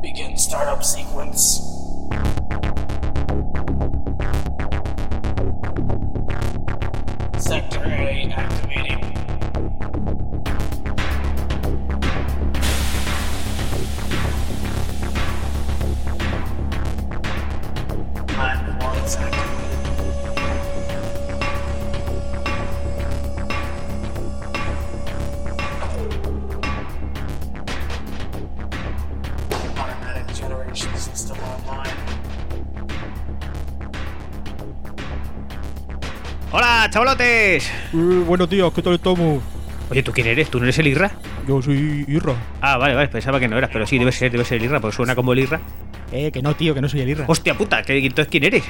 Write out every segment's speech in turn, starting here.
Begin startup sequence. Sector A activating. Chavalotes! Eh, bueno, tío, ¿qué tal estamos? Oye, ¿tú quién eres? ¿Tú no eres el Irra? Yo soy Irra. Ah, vale, vale, pensaba que no eras, pero sí, debe ser, debe ser el Irra, porque suena como el Irra. Eh, que no, tío, que no soy el Irra. ¡Hostia puta! ¿qué- entonces quién eres?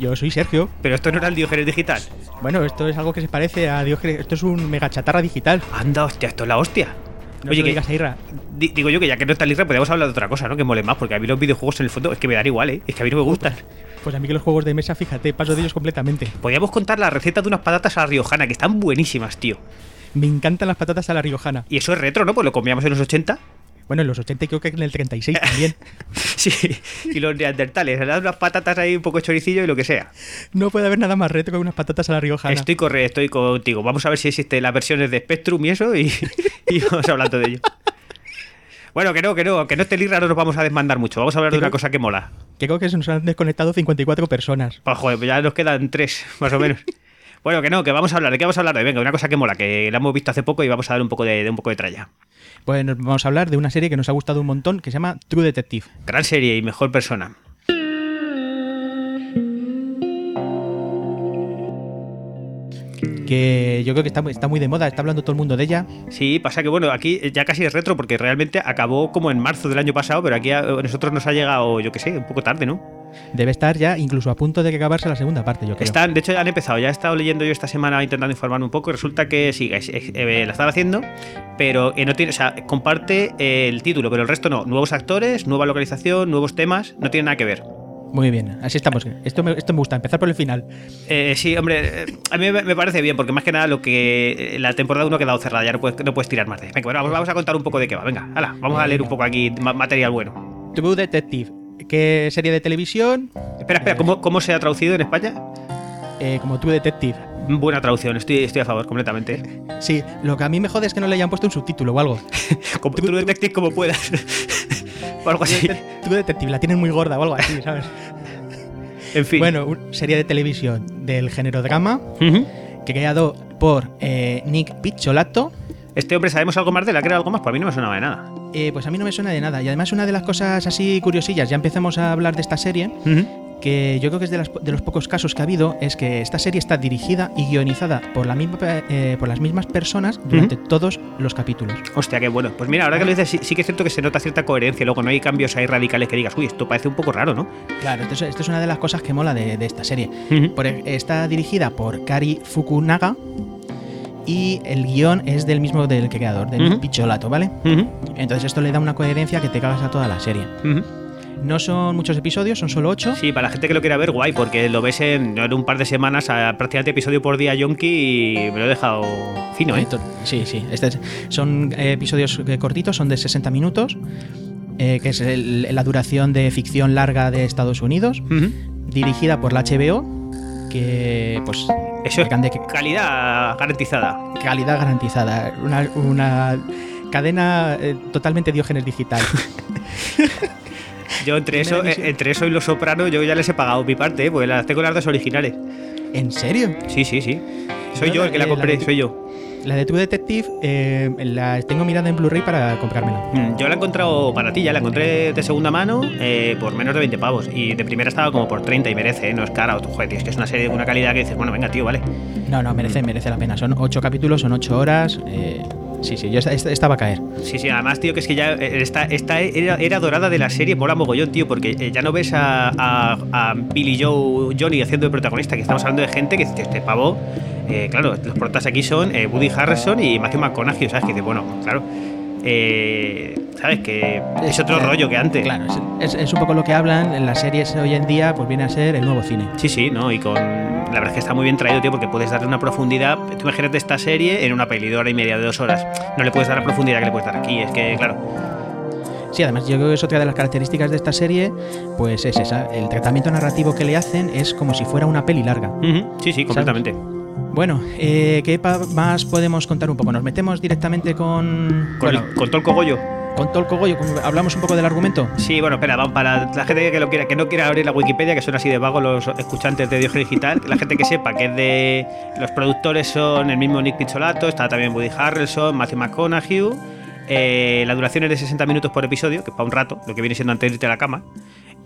Yo soy Sergio. Pero esto no era el Diógenes digital. Bueno, esto es algo que se parece a Dios. Esto es un mega chatarra digital. Anda, hostia, esto es la hostia. No Oye, que, digas a Irra. di- digo yo que ya que no está Irra, podríamos hablar de otra cosa, ¿no? Que mole más, porque a mí los videojuegos en el fondo es que me dan igual, ¿eh? Es que a mí no me gustan. Pues a mí que los juegos de mesa, fíjate, paso de ellos completamente. Podríamos contar la receta de unas patatas a la riojana, que están buenísimas, tío. Me encantan las patatas a la riojana. Y eso es retro, ¿no? Pues lo comíamos en los 80. Bueno, en los 80 y creo que en el 36 también. Sí, y los neandertales, eran unas patatas ahí, un poco choricillo y lo que sea. No puede haber nada más reto que unas patatas a la riojana. Estoy corre, estoy contigo. Vamos a ver si existen las versiones de Spectrum y eso y, y vamos hablando de ello. Bueno, que no, que no, que no esté el Irra no nos vamos a desmandar mucho. Vamos a hablar de una cosa que mola. Que creo que se nos han desconectado 54 personas. Pues, joder, ya nos quedan tres, más o menos. Bueno, que no, que vamos a hablar. ¿De qué vamos a hablar? De venga, una cosa que mola, que la hemos visto hace poco y vamos a dar un poco de, de un poco de tralla. Pues vamos a hablar de una serie que nos ha gustado un montón que se llama True Detective. Gran serie y mejor persona. Que yo creo que está, muy- está muy de moda, está hablando todo el mundo de ella. Sí, pasa que bueno, aquí ya casi es retro porque realmente acabó como en marzo del año pasado, pero aquí a nosotros nos ha llegado, yo qué sé, un poco tarde, ¿no? Debe estar ya incluso a punto de que acabarse la segunda parte, yo creo. Están, de hecho, ya han empezado. Ya he estado leyendo yo esta semana intentando informarme un poco. y Resulta que sí, es- es- eh, la están haciendo, pero que no tiene, o sea, comparte eh, el título, pero el resto no. Nuevos actores, nueva localización, nuevos temas, no tiene nada que ver. Muy bien, así estamos. Esto me, esto me gusta, empezar por el final. Eh, sí, hombre, eh, a mí me, parece bien, porque más que nada lo que eh, la temporada 1 ha quedado cerrada, ya no puedes, no puedes tirar más de. Venga, bueno, vamos, vamos a contar un poco de qué va. Venga, hala, vamos a leer un poco aquí ma- material bueno. True Detective, ¿qué serie de televisión? Espera, espera, ¿cómo, cómo se ha traducido en España? Eh, como True Detective. Buena traducción, estoy, estoy a favor completamente. Sí, lo que a mí me jode es que no le hayan puesto un subtítulo o algo. Como tú detective como puedas. o algo así. True Detective, la tienen muy gorda o algo así, ¿sabes? En fin. Bueno, serie de televisión del género drama, Ujú. que creado por eh, Nick Pizzolato. Este hombre, ¿sabemos algo más de él? ¿Ha creado algo más? Pues a mí no me sonaba de nada. Eh, pues a mí no me suena de nada. Y además una de las cosas así curiosillas, ya empezamos a hablar de esta serie, que yo creo que es de, las- de los pocos casos que ha habido, es que esta serie está dirigida y guionizada por, la misma, eh, por las mismas personas durante todos los capítulos. Hostia, qué bueno. Pues mira, ahora que lo dices, sí, sí que es cierto que se nota cierta coherencia. Luego no hay cambios ahí radicales que digas, uy, esto parece un poco raro, ¿no? Claro, esto es, esto es una de las cosas que mola de, de esta serie. Por- está dirigida por Kari Fukunaga y el guion es del mismo del creador, de Nick Ujú. Pizzolato, ¿vale? Entonces esto le da una coherencia que te cagas a toda la serie. No son muchos episodios, son solo ocho. Sí, para la gente que lo quiera ver, guay, porque lo ves en, en un par de semanas, a, prácticamente episodio por día, Yonki, y me lo he dejado fino, ¿eh? Sí, sí. Este es- son eh, episodios eh, cortitos, son de 60 minutos, eh, que es el- la duración de ficción larga de Estados Unidos, dirigida por la HBO, que pues Eso es que- calidad garantizada. calidad garantizada, una, una cadena eh, totalmente diógenes digital. Yo entre eso, eh, entre eso y Los Sopranos, yo ya les he pagado mi parte, ¿eh? porque las tengo las dos originales. ¿En serio? Sí, sí, sí. Soy Yo el que la eh, la compré, soy yo. La de True Detective eh, la tengo mirada en Blu-ray para comprármela. Mm, Yo la he encontrado para ti, ya la encontré de segunda mano eh, por menos de 20 pavos. Y de primera estaba como por 30 y merece, ¿eh? no es cara. O, joder, tío, es que es una serie de una calidad que dices, bueno, venga, tío, vale. No, no, merece, merece la pena. Son ocho capítulos, son ocho horas. Sí, sí, yo esta, a caer. Sí, sí, además, tío, que es que ya eh, esta, esta era, dorada de la serie, mola mogollón, tío, porque eh, ya no ves a, a, Billy Joe Johnny haciendo de protagonista, que estamos hablando de gente que, que este pavo, eh, claro, los protas aquí son eh, Woody Harrison y Matthew McConaughey, ¿sabes? Que dices, bueno, claro, eh, ¿sabes? Que es otro Eh, rollo que antes. Claro, es, un poco lo que hablan en las series hoy en día, pues viene a ser el nuevo cine. Sí, sí, ¿no? Y con. La verdad es que está muy bien traído, tío, porque puedes darle una profundidad. Tú imagínate esta serie en una peli de hora y media, de dos horas. No le puedes dar la profundidad que le puedes dar aquí. Es que, claro. Sí, además yo creo que es otra de las características de esta serie, pues es esa, el tratamiento narrativo que le hacen es como si fuera una peli larga. Sí, sí, completamente. Bueno, eh, ¿qué más podemos contar un poco? Nos metemos directamente con... Con, bueno, con todo el cogollo. con todo el cogollo, hablamos un poco del argumento. Sí, bueno, espera, vamos, para la gente que, lo quiera, que no quiera abrir la Wikipedia, que son así de vagos los escuchantes de Diógenes Digital, la gente que sepa que es de. Los productores son el mismo Nick Pizzolato, está también Woody Harrelson, Matthew McConaughey. eh, la duración es de 60 minutos por episodio, que es para un rato, lo que viene siendo antes de irte a la cama.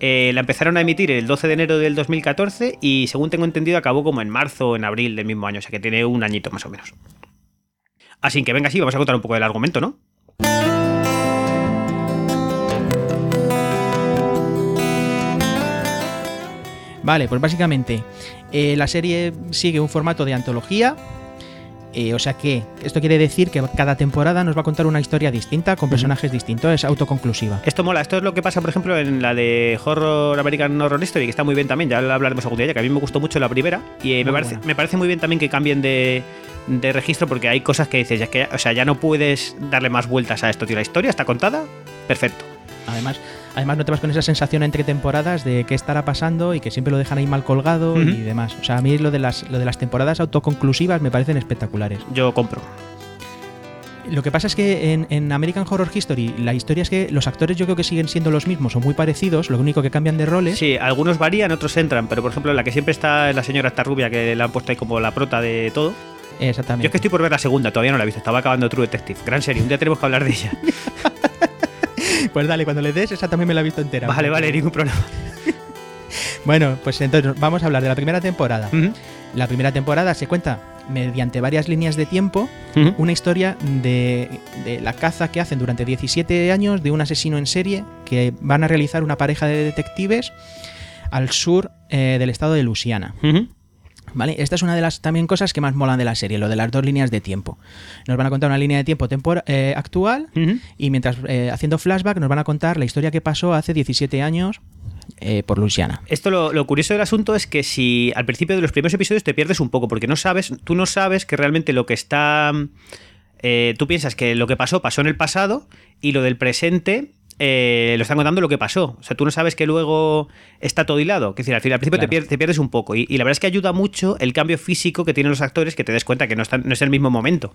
Eh, la empezaron a emitir el 12 de enero del 2014 y, según tengo entendido, acabó como en marzo o en abril del mismo año, o sea que tiene un añito más o menos. Así que venga, sí, vamos a contar un poco del argumento, ¿no? Vale, pues básicamente eh, la serie sigue un formato de antología. Eh, o sea que esto quiere decir que cada temporada nos va a contar una historia distinta con personajes distintos, es autoconclusiva. Esto mola, esto es lo que pasa, por ejemplo, en la de Horror American Horror Story, que está muy bien también, ya lo hablaremos algún día, ya que a mí me gustó mucho la primera, y eh, me, parece, buena. me parece muy bien también que cambien de, de registro, porque hay cosas que dices, ya que, o sea, ya no puedes darle más vueltas a esto, tío, la historia está contada, perfecto. Además, además no te vas con esa sensación entre temporadas de qué estará pasando y que siempre lo dejan ahí mal colgado y demás. O sea, a mí lo de las, lo de las temporadas autoconclusivas me parecen espectaculares. Yo compro. Lo que pasa es que en, en American Horror History la historia es que los actores yo creo que siguen siendo los mismos o muy parecidos, lo único que cambian de roles. Sí, algunos varían, otros entran, pero por ejemplo, la que siempre está es la señora esta rubia, que la han puesto ahí como la prota de todo. Yo Exactamente. es que estoy por ver la segunda, todavía no la he visto, estaba acabando True Detective. Gran serie, un día tenemos que hablar de ella. Pues dale, cuando le des, esa también me la he visto entera. Vale, vale, ningún problema. Bueno, pues entonces vamos a hablar de la primera temporada. La primera temporada se cuenta mediante varias líneas de tiempo una historia de, de la caza que hacen durante 17 años de un asesino en serie que van a realizar una pareja de detectives al sur eh, del estado de Luisiana. Ujú. ¿Vale? Esta es una de las también cosas que más molan de la serie, lo de las dos líneas de tiempo. Nos van a contar una línea de tiempo tempor- eh, actual y mientras eh, haciendo flashback nos van a contar la historia que pasó hace 17 años eh, por Luisiana. Esto lo, lo curioso del asunto es que si al principio de los primeros episodios te pierdes un poco, porque no sabes, tú no sabes que realmente lo que está. tú piensas que lo que pasó pasó en el pasado y lo del presente. Eh, lo están contando lo que pasó. O sea, tú no sabes que luego está todo hilado. Es decir, al, fin- al principio te, pierdes un poco. Y, y la verdad es que ayuda mucho el cambio físico que tienen los actores, que te des cuenta que no, están, no es el mismo momento.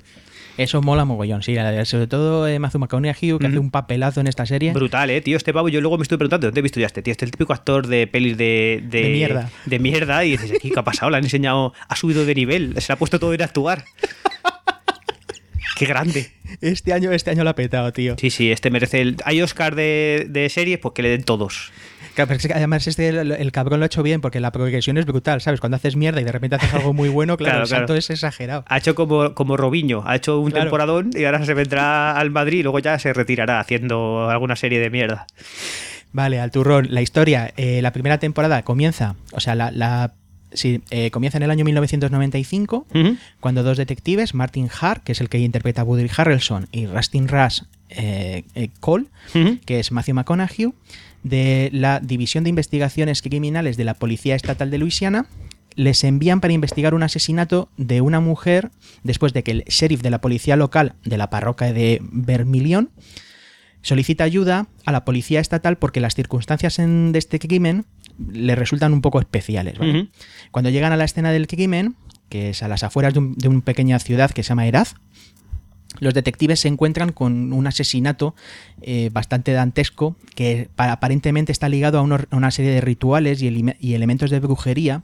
Eso mola mogollón, sí. Sobre todo eh, Matthew McConaughey, que hace un papelazo en esta serie. Brutal, eh, tío. Este pavo, yo luego me estoy preguntando, ¿dónde he visto ya este tío? Este es el típico actor de pelis de. De, De mierda. De mierda. Y dices, ¿aquí qué ha pasado? Le han enseñado. Ha subido de nivel. Se le ha puesto todo en actuar. Qué grande. Este año, este año lo ha petado, tío. Sí, sí, este merece el. Hay Oscar de, de series, pues que le den todos. Claro, pero es que además este el, el cabrón lo ha hecho bien porque la progresión es brutal, ¿sabes? Cuando haces mierda y de repente haces algo muy bueno, claro, Claro, el salto claro. es exagerado. Ha hecho como, como Robinho, ha hecho un Claro. temporadón y ahora se vendrá al Madrid y luego ya se retirará haciendo alguna serie de mierda. Vale, al turrón. La historia, eh, la primera temporada comienza, o sea, la, la- sí, eh, comienza en el año 1995, Ujú. cuando dos detectives, Martin Hart, que es el que interpreta a Woody Harrelson, y Rustin Rush eh, eh, Cole, que es Matthew McConaughey, de la División de Investigaciones Criminales de la Policía Estatal de Luisiana, les envían para investigar un asesinato de una mujer después de que el sheriff de la policía local de la parroquia de Vermilion solicita ayuda a la policía estatal porque las circunstancias en- de este crimen le resultan un poco especiales. Cuando llegan a la escena del crimen, que es a las afueras de, un- de una pequeña ciudad que se llama Eraz, los detectives se encuentran con un asesinato eh, bastante dantesco que pa- aparentemente está ligado a, una serie de rituales y elementos de brujería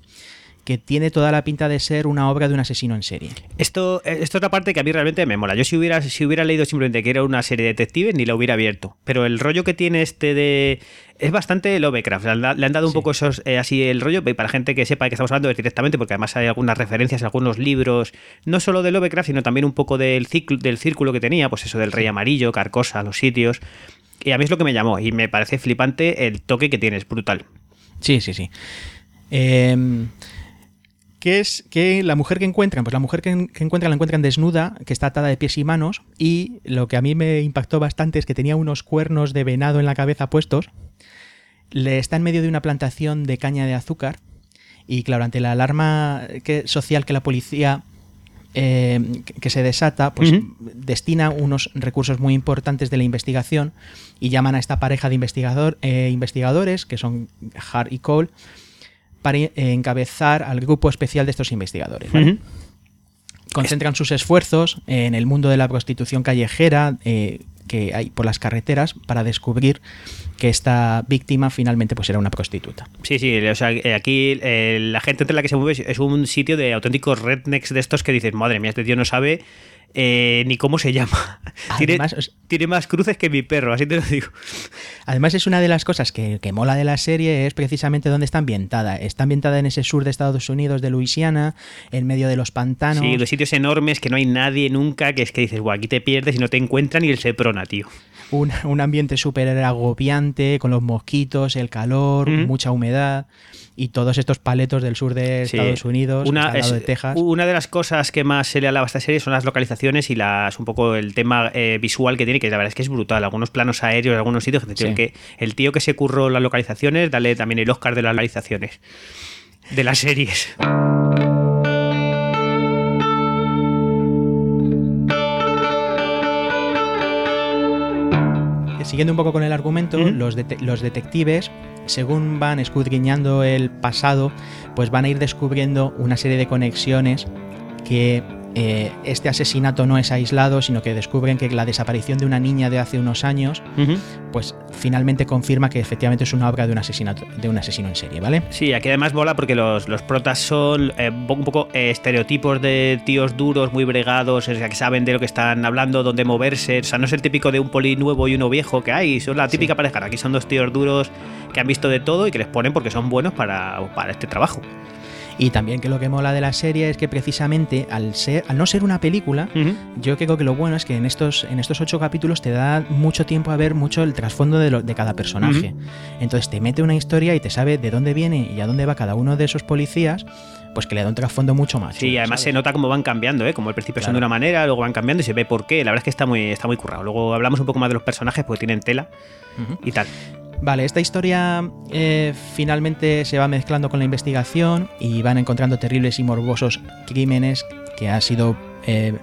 que tiene toda la pinta de ser una obra de un asesino en serie. Esto, eh, esto es la parte que a mí realmente me mola. Yo si hubiera, si hubiera leído simplemente que era una serie de detectives, ni la hubiera abierto. Pero el rollo que tiene este de... Es bastante Lovecraft. Le han, dado un Sí. poco esos, eh, así el rollo, para gente que sepa de que estamos hablando directamente, porque además hay algunas referencias a algunos libros, no solo de Lovecraft, sino también un poco del, ciclo, del círculo que tenía, pues eso del Rey Amarillo, Carcosa, los sitios. Y a mí es lo que me llamó, y me parece flipante el toque que tiene, es brutal. Sí, sí, sí. Em, ¿Qué es que la mujer que encuentran? Pues la mujer que, que encuentran la encuentran desnuda, que está atada de pies y manos, y lo que a mí me impactó bastante es que tenía unos cuernos de venado en la cabeza puestos. Le está en medio de una plantación de caña de azúcar, y claro, ante la alarma que- social que la policía eh, que se desata, pues destina unos recursos muy importantes de la investigación y llaman a esta pareja de investigador, eh, investigadores, que son Hart y Cole, para encabezar al grupo especial de estos investigadores. concentran sus esfuerzos en el mundo de la prostitución callejera eh, que hay por las carreteras para descubrir que esta víctima finalmente pues era una prostituta. Sí, sí, o sea, eh, aquí eh, la gente entre la que se mueve es- es un sitio de auténticos rednecks de estos que dices, madre mía, este tío no sabe eh, ni cómo se llama. tiene, Además, es- tiene más cruces que mi perro, así te lo digo. Además es una de las cosas que, que mola de la serie es precisamente dónde está ambientada. Está ambientada en ese sur de Estados Unidos, de Luisiana, en medio de los pantanos. Sí, los sitios enormes que no hay nadie nunca, que es que dices, guau, aquí te pierdes y no te encuentran ni el Seprona, tío. Un, un ambiente súper agobiante, con los mosquitos, el calor, mucha humedad y todos estos paletos del sur de Sí. Estados Unidos, una, al lado es- de Texas. Una de las cosas que más se le alaba a esta serie son las localizaciones y las un poco el tema eh, visual que tiene, que la verdad es que es brutal. Algunos planos aéreos, algunos sitios, Sí. que el tío que se curró las localizaciones, dale también el Oscar de las localizaciones de las series. Siguiendo un poco con el argumento, los, los detectives, según van escudriñando el pasado, pues van a ir descubriendo una serie de conexiones que eh, este asesinato no es aislado, sino que descubren que la desaparición de una niña de hace unos años, pues finalmente confirma que efectivamente es una obra de un asesinato, de un asesino en serie, ¿vale? Sí, aquí además mola porque los, los protas son eh, un poco eh, estereotipos de tíos duros, muy bregados, o sea, que saben de lo que están hablando, dónde moverse. O sea, no es el típico de un poli nuevo y uno viejo que hay, son la típica pareja. Aquí son dos tíos duros que han visto de todo y que les ponen porque son buenos para, para este trabajo. Y también que lo que mola de la serie es que precisamente al, ser, al no ser una película. Yo creo que lo bueno es que en estos, en estos ocho capítulos te da mucho tiempo a ver mucho el trasfondo de, lo- de cada personaje. Entonces te mete una historia y te sabe de dónde viene y a dónde va cada uno de esos policías, pues que le da un trasfondo mucho más. Sí, además se nota cómo van cambiando, ¿eh? Como al principio son de una manera, luego van cambiando y se ve por qué. La verdad es que está muy, está muy currado. Luego hablamos un poco más de los personajes porque tienen tela y tal. Vale, esta historia eh, finalmente se va mezclando con la investigación y van encontrando terribles y morbosos crímenes que han sido eh,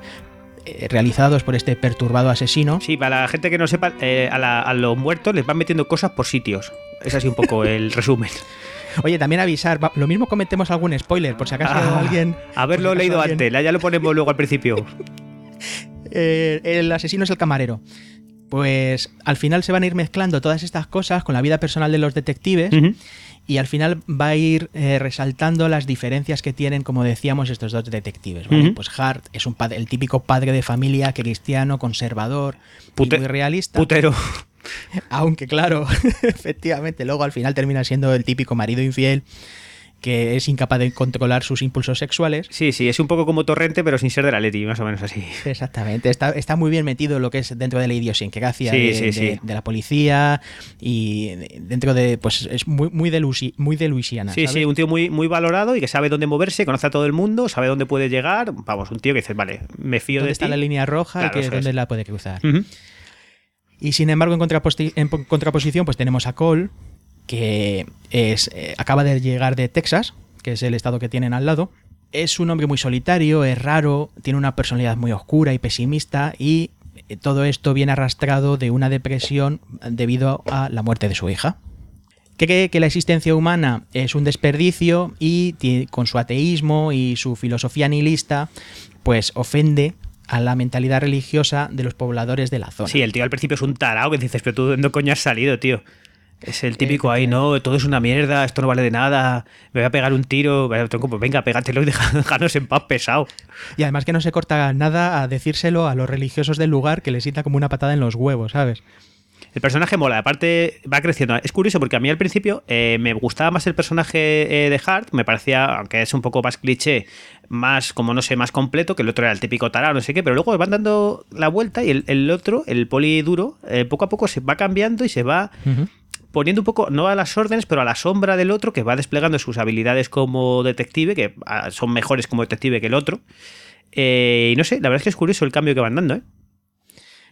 eh, realizados por este perturbado asesino. Sí, para la gente que no sepa, eh, a, la- a los muertos les van metiendo cosas por sitios. Es así un poco el resumen. Oye, también avisar, lo mismo cometemos algún spoiler, por si acaso Ah, alguien... Haberlo leído alguien- antes, ya lo ponemos luego al principio. El asesino es el camarero. Pues al final se van a ir mezclando todas estas cosas con la vida personal de los detectives y al final va a ir eh, resaltando las diferencias que tienen, como decíamos, estos dos detectives. Pues Hart es un padre, el típico padre de familia cristiano, conservador, y muy realista. Putero. Aunque claro, efectivamente, luego al final termina siendo el típico marido infiel que es incapaz de controlar sus impulsos sexuales. Sí, sí, es un poco como Torrente, pero sin ser de la Leti, más o menos así. Exactamente, está, está muy bien metido lo que es dentro de la idiosincrasia Sí, de, sí, de- sí. de la policía y dentro de, pues es muy, muy, de, Luisi- muy de Luisiana. Sí, ¿sabes? sí, un tío muy, muy valorado y que sabe dónde moverse, conoce a todo el mundo, sabe dónde puede llegar. Vamos, un tío que dices, vale, me fío ¿Dónde de está ti. la línea roja Claro, y que, eso dónde es. la puede cruzar? Y sin embargo, en, contraposición, pues tenemos a Cole, que es, eh, acaba de llegar de Texas, que es el estado que tienen al lado. Es un hombre muy solitario, es raro, tiene una personalidad muy oscura y pesimista y eh, todo esto viene arrastrado de una depresión debido a la muerte de su hija. Cree que la existencia humana es un desperdicio y con su ateísmo y su filosofía nihilista, pues ofende a la mentalidad religiosa de los pobladores de la zona. Sí, el tío al principio es un tarao que dices, pero tú de dónde coño has salido, tío. Es el típico ahí, no, todo es una mierda, esto no vale de nada, me voy a pegar un tiro, pues venga, pégatelo y déjanos en paz pesado. Y además que no se corta nada a decírselo a los religiosos del lugar que les sienta como una patada en los huevos, ¿sabes? El personaje mola, aparte va creciendo. Es curioso porque a mí al principio eh, me gustaba más el personaje eh, de Hart, me parecía, aunque es un poco más cliché, más, como no sé, más completo, que el otro era el típico tarado, no sé qué, pero luego van dando la vuelta y el, el otro, el poli duro, eh, poco a poco se va cambiando y se va poniendo un poco, no a las órdenes, pero a la sombra del otro, que va desplegando sus habilidades como detective, que ah, son mejores como detective que el otro. Eh, y no sé, la verdad es que es curioso el cambio que van dando, ¿eh?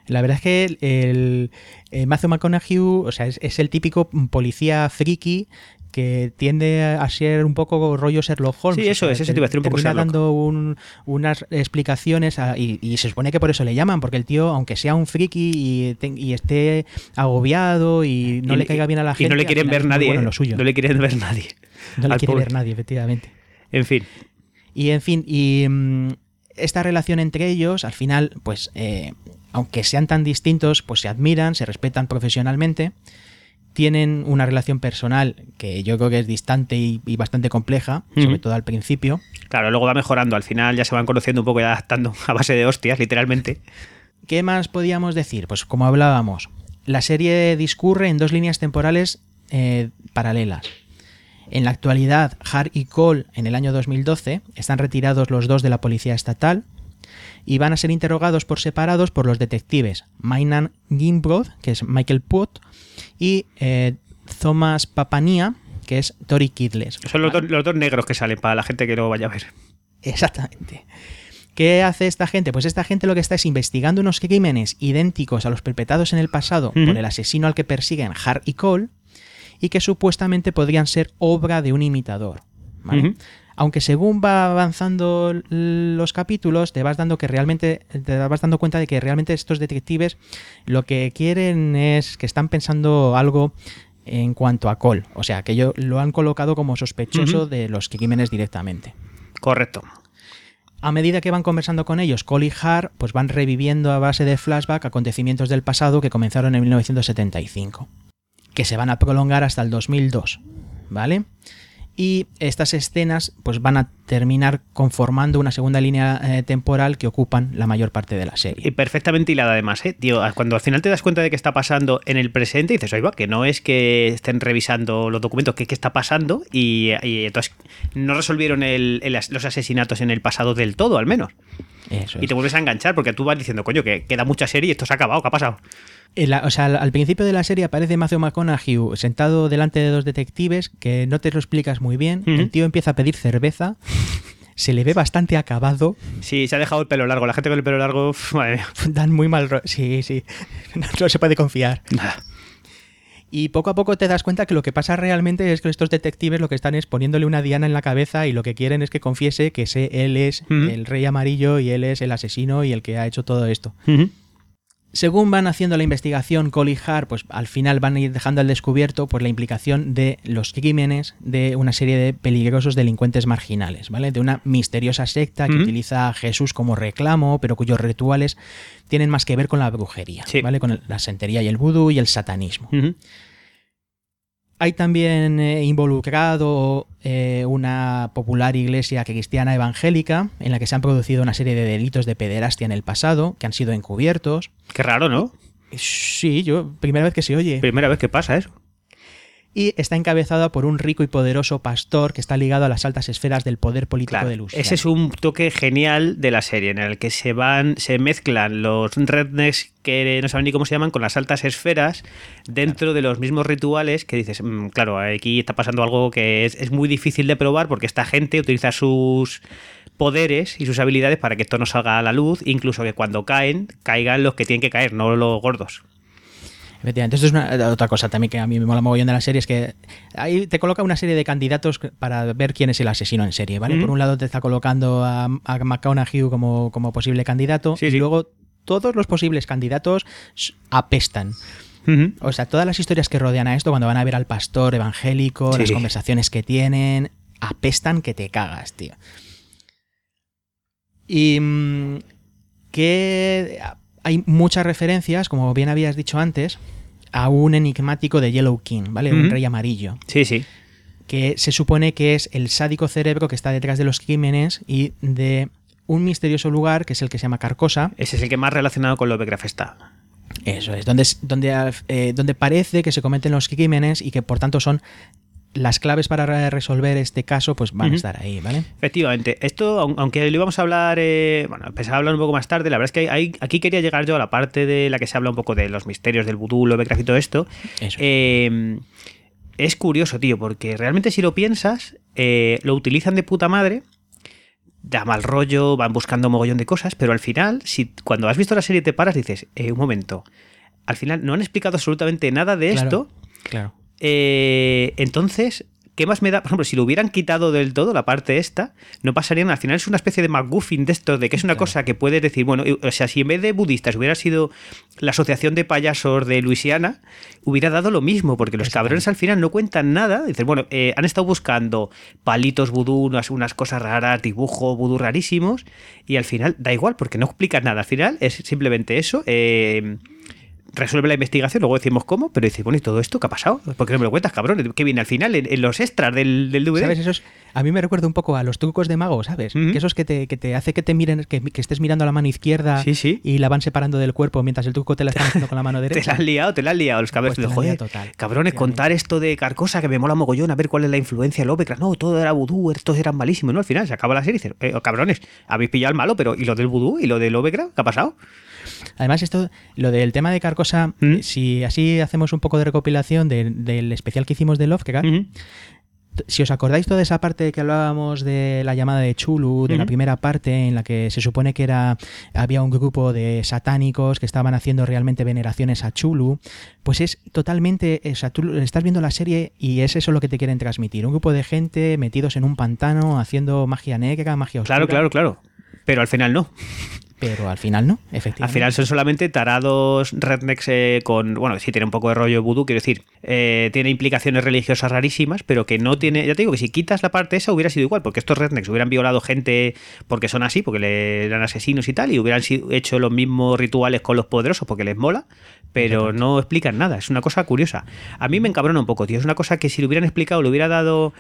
La verdad es que el, eh, Matthew McConaughey, o sea, es, es el típico policía friki que tiende a ser un poco rollo Sherlock Holmes. Sí, o eso sea, es, eso te iba a decir, un poco Sherlock. dando un- unas explicaciones a- y, y se supone que por eso le llaman, porque el tío, aunque sea un friki y, te- y esté agobiado y no Y- le caiga bien a la y gente, no le quieren ver nadie. bueno en ¿eh? lo suyo. No le quieren ver nadie. No le quiere pobre. ver nadie, efectivamente. En fin. Y en fin, y mm, esta relación entre ellos, al final, pues, eh, aunque sean tan distintos, pues se admiran, se respetan profesionalmente, tienen una relación personal que yo creo que es distante y, y bastante compleja, sobre todo al principio. Claro, luego va mejorando. Al final ya se van conociendo un poco y adaptando a base de hostias, literalmente. ¿Qué más podíamos decir? Pues como hablábamos, la serie discurre en dos líneas temporales eh, paralelas. En la actualidad, Hart y Cole, en el año 2012, están retirados los dos de la policía estatal y van a ser interrogados por separados por los detectives Mainan Gimbrod, que es Michael Putt, y eh, Thomas Papania, que es Tori Kidles. Son los, dos, los dos negros que salen para la gente que lo vaya a ver. Exactamente. ¿Qué hace esta gente? Pues esta gente lo que está es investigando unos crímenes idénticos a los perpetrados en el pasado por el asesino al que persiguen Hart y Cole y que supuestamente podrían ser obra de un imitador. ¿vale? Aunque según va avanzando los capítulos, te vas dando que realmente te vas dando cuenta de que realmente estos detectives lo que quieren es que están pensando algo en cuanto a Cole, o sea, que ellos lo han colocado como sospechoso de los crímenes directamente. Correcto. A medida que van conversando con ellos, Cole y Hart pues van reviviendo a base de flashback acontecimientos del pasado que comenzaron en 1975, que se van a prolongar hasta el 2002, ¿vale? Y estas escenas pues van a terminar conformando una segunda línea eh, temporal que ocupan la mayor parte de la Y serie. perfectamente hilada además, ¿eh? Tío, cuando al final te das cuenta de que está pasando en el presente, dices, oiga, que no es que estén revisando los documentos, que qué está pasando, y, y entonces no resolvieron el- el as- los asesinatos en el pasado del todo, al menos. Eso Y es. te vuelves a enganchar porque tú vas diciendo, coño, que queda mucha serie y esto se ha acabado, ¿qué ha pasado? La- o sea, al, al principio de la serie aparece Matthew McConaughey sentado delante de dos detectives que no te lo explicas muy bien. El tío empieza a pedir cerveza. Se le ve bastante acabado. Sí, se ha dejado el pelo largo. La gente con el pelo largo, uf, madre mía. Dan muy mal. Sí, sí. No se puede confiar. Nada. Y poco a poco te das cuenta que lo que pasa realmente es que estos detectives lo que están es poniéndole una diana en la cabeza y lo que quieren es que confiese que sé, él es el rey amarillo y él es el asesino y el que ha hecho todo esto. Ujú. Según van haciendo la investigación, Cole y Hart, pues al final van a ir dejando al descubierto pues, la implicación de los crímenes de una serie de peligrosos delincuentes marginales, ¿vale? De una misteriosa secta que utiliza a Jesús como reclamo, pero cuyos rituales tienen más que ver con la brujería, Sí. ¿vale? Con el- la santería y el vudú y el satanismo. Hay también eh, involucrado eh, una popular iglesia cristiana evangélica en la que se han producido una serie de delitos de pederastia en el pasado que han sido encubiertos. Qué raro, ¿no? Sí, yo, primera vez que se oye. Primera vez que pasa eso. Y está encabezada por un rico y poderoso pastor que está ligado a las altas esferas del poder político Claro, de Luciana. ese es un toque genial de la serie, en el que se van, se mezclan los rednecks que no saben ni cómo se llaman con las altas esferas dentro de los mismos rituales que dices, "Mm, claro, aquí está pasando algo que es, es muy difícil de probar porque esta gente utiliza sus poderes y sus habilidades para que esto no salga a la luz, incluso que cuando caen, caigan los que tienen que caer, no los gordos. Efectivamente, esto es una- otra cosa también que a mí me mola mogollón de la serie, es que ahí te coloca una serie de candidatos para ver quién es el asesino en serie, ¿vale? Por un lado te está colocando a, a McConaughey como, como posible candidato Sí, y sí. luego todos los posibles candidatos apestan. O sea, todas las historias que rodean a esto, cuando van a ver al pastor evangélico, Sí. las conversaciones que tienen, apestan que te cagas, tío. Y mm, que hay muchas referencias, como bien habías dicho antes, a un enigmático de Yellow King, ¿vale? Un rey amarillo, Sí, sí. que se supone que es el sádico cerebro que está detrás de los crímenes y de un misterioso lugar que es el que se llama Carcosa, Ese es el que más relacionado con Lovecraft está. Eso es, donde, donde, eh, donde parece que se cometen los crímenes y que por tanto son las claves para re- resolver este caso, pues van a estar ahí, ¿vale? Efectivamente, esto, aun- aunque lo íbamos a hablar, eh, bueno, pensaba hablar un poco más tarde, la verdad es que hay- aquí quería llegar yo a la parte de la que se habla un poco de los misterios del vudú, Lovecraft y todo esto. Eso. Eh, es curioso, tío, porque realmente si lo piensas, eh, lo utilizan de puta madre da mal rollo, van buscando un mogollón de cosas, pero al final, si cuando has visto la serie te paras, dices, eh, un momento, al final no han explicado absolutamente nada de Claro, esto, Claro. Eh, entonces, ¿qué más me da? Por ejemplo, si lo hubieran quitado del todo, la parte esta, no pasarían. Al final es una especie de McGuffin de esto, de que es una Claro. cosa que puedes decir, bueno, o sea, si en vez de budistas hubiera sido la Asociación de Payasos de Luisiana, hubiera dado lo mismo, porque los cabrones al final no cuentan nada. Dicen, bueno, eh, han estado buscando palitos vudú, unas, unas cosas raras, dibujo vudú rarísimos, y al final da igual, porque no explican nada. Al final es simplemente eso. eh, resuelve la investigación, luego decimos cómo, pero dices, bueno, ¿y todo esto qué ha pasado? ¿Por qué no me lo cuentas, cabrón? ¿Qué viene al final? En, en los extras del, del DVD. ¿Sabes? Esos, a mí me recuerda un poco a los trucos de mago, ¿sabes? Que esos que te, que te hace que te miren, que, que estés mirando a la mano izquierda Sí, sí. y la van separando del cuerpo mientras el truco te la están haciendo con la mano Te derecha. la has liado, te la has liado. Los cabrones Pues te de joder, total, cabrones, contar esto de Carcosa que me mola mogollón, a ver cuál es la influencia de Lovecraft. No, todo era vudú, estos eran malísimos, ¿no? Al final se acaba la serie y dices, eh, cabrones, habéis pillado al malo, pero ¿y lo del vudú? ¿Y lo de Lovecraft? ¿Qué ha pasado? Además, esto, lo del tema de Carcosa, ¿Mm? si así hacemos un poco de recopilación de- del especial que hicimos de Lovecraft, t- si os acordáis toda esa parte que hablábamos de la llamada de Chulu, de la Ujú. primera parte en la que se supone que era había un grupo de satánicos que estaban haciendo realmente veneraciones a Chulu, pues es totalmente, o sea, tú estás viendo la serie y es eso lo que te quieren transmitir, un grupo de gente metidos en un pantano haciendo magia negra, magia oscura. Claro, claro, claro. Pero al final no. Pero al final no, efectivamente. Al final son solamente tarados rednecks eh, con. Bueno, sí tiene un poco de rollo vudú, quiero decir. eh, tiene implicaciones religiosas rarísimas, pero que no tiene. Ya te digo que si quitas la parte esa hubiera sido igual, porque estos rednecks hubieran violado gente porque son así, porque le eran asesinos y tal, y hubieran sido- hecho los mismos rituales con los poderosos porque les mola, pero no explican nada. Es una cosa curiosa. A mí me encabrona un poco, tío. Es una cosa que si lo hubieran explicado, le hubiera dado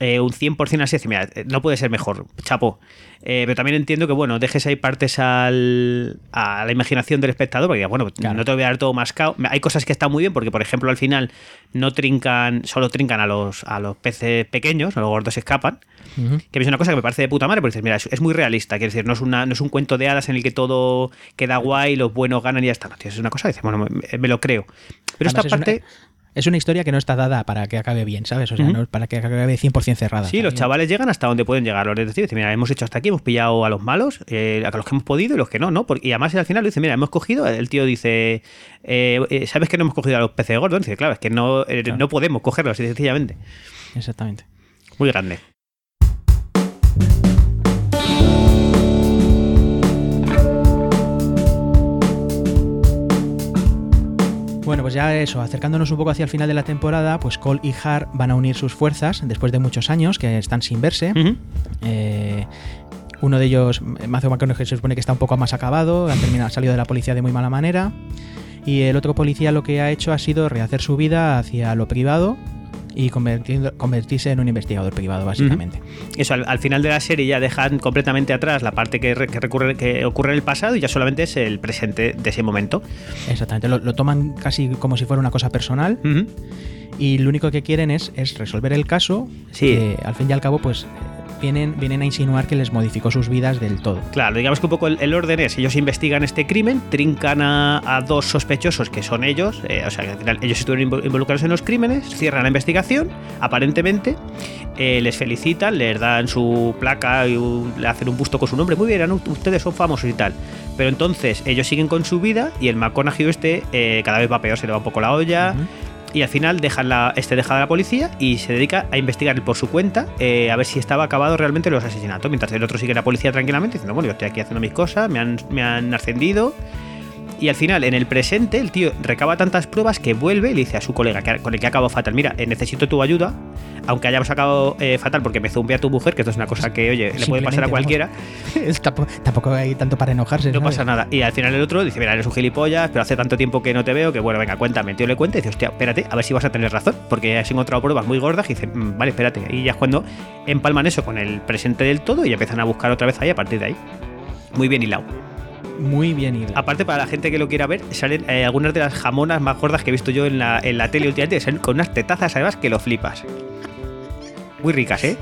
eh, un 100% así, mira, eh, no puede ser mejor, chapo. Eh, pero también entiendo que, bueno, dejes ahí partes al, a la imaginación del espectador, porque, bueno, Claro. no te voy a dar todo mascado. Hay cosas que están muy bien, porque, por ejemplo, al final no trincan, solo trincan a los, a los peces pequeños, a los gordos escapan. Ujú. Que a mí es una cosa que me parece de puta madre, porque dices, mira, es, es muy realista, quiero decir, no es, una, no es un cuento de hadas en el que todo queda guay, los buenos ganan y ya está. No, tío, es una cosa que dices, bueno, me, me lo creo. Pero Además, esta es una- parte. Es una historia que no está dada para que acabe bien, ¿sabes? O sea, no es para que acabe 100% cerrada. Sí, los chavales llegan hasta donde pueden llegar. Detectives dicen, mira, hemos hecho hasta aquí, hemos pillado a los malos, eh, a los que hemos podido y los que no, ¿no? Porque, y además al final lo dice, mira, hemos cogido, el tío dice, eh, eh, ¿sabes que no hemos cogido a los peces gordos? Dice, claro, es que no, eh, Claro. no podemos cogerlos, así sencillamente. Exactamente. Muy grande. Bueno, pues ya eso, acercándonos un poco hacia el final de la temporada, pues Cole y Har van a unir sus fuerzas después de muchos años que están sin verse. Eh, uno de ellos, Matthew McConaughey, se supone que está un poco más acabado, ha terminado, ha salido de la policía de muy mala manera. Y el otro policía lo que ha hecho ha sido rehacer su vida hacia lo privado y convertirse en un investigador privado, básicamente. Eso, al, al final de la serie ya dejan completamente atrás la parte que, re- que recurre, que ocurre en el pasado y ya solamente es el presente de ese momento. Exactamente, lo, lo toman casi como si fuera una cosa personal y lo único que quieren es, es resolver el caso. Sí. que, al fin y al cabo, pues vienen, vienen a insinuar que les modificó sus vidas del todo. Claro, digamos que un poco el, el orden es, ellos investigan este crimen, trincan a, a dos sospechosos que son ellos, eh, o sea, que al final ellos estuvieron invo- involucrados en los crímenes, cierran la investigación, aparentemente, eh, les felicitan, les dan su placa y un- le hacen un busto con su nombre, muy bien, ustedes son famosos y tal. Pero entonces ellos siguen con su vida y el McConaughey este eh, cada vez va peor, se le va un poco la olla. Y al final dejan la, este deja a la policía y se dedica a investigar por su cuenta eh, a ver si estaba acabado realmente los asesinatos. Mientras el otro sigue la policía tranquilamente diciendo, bueno, yo estoy aquí haciendo mis cosas, me han, me han ascendido. Y al final, en el presente, el tío recaba tantas pruebas que vuelve y le dice a su colega que, con el que ha acabado fatal, mira, eh, necesito tu ayuda, aunque hayamos acabado eh, fatal porque me zumbé a tu mujer, que esto es una cosa que, oye, le puede pasar a cualquiera. Tampoco hay tanto para enojarse. No ¿sabes? pasa nada. Y al final el otro dice, mira, eres un gilipollas, pero hace tanto tiempo que no te veo que, bueno, venga, cuéntame. El tío le cuenta y dice, hostia, espérate, a ver si vas a tener razón, porque has encontrado pruebas muy gordas y dice, "Mm, vale, espérate. Y ya es cuando empalman eso con el presente del todo y empiezan a buscar otra vez ahí a partir de ahí. Muy bien hilado. Muy bien ido. Aparte, para la gente que lo quiera ver, salen eh, algunas de las jamonas más gordas que he visto yo en la, en la tele últimamente, salen con unas tetazas además que lo flipas. Muy ricas, ¿eh?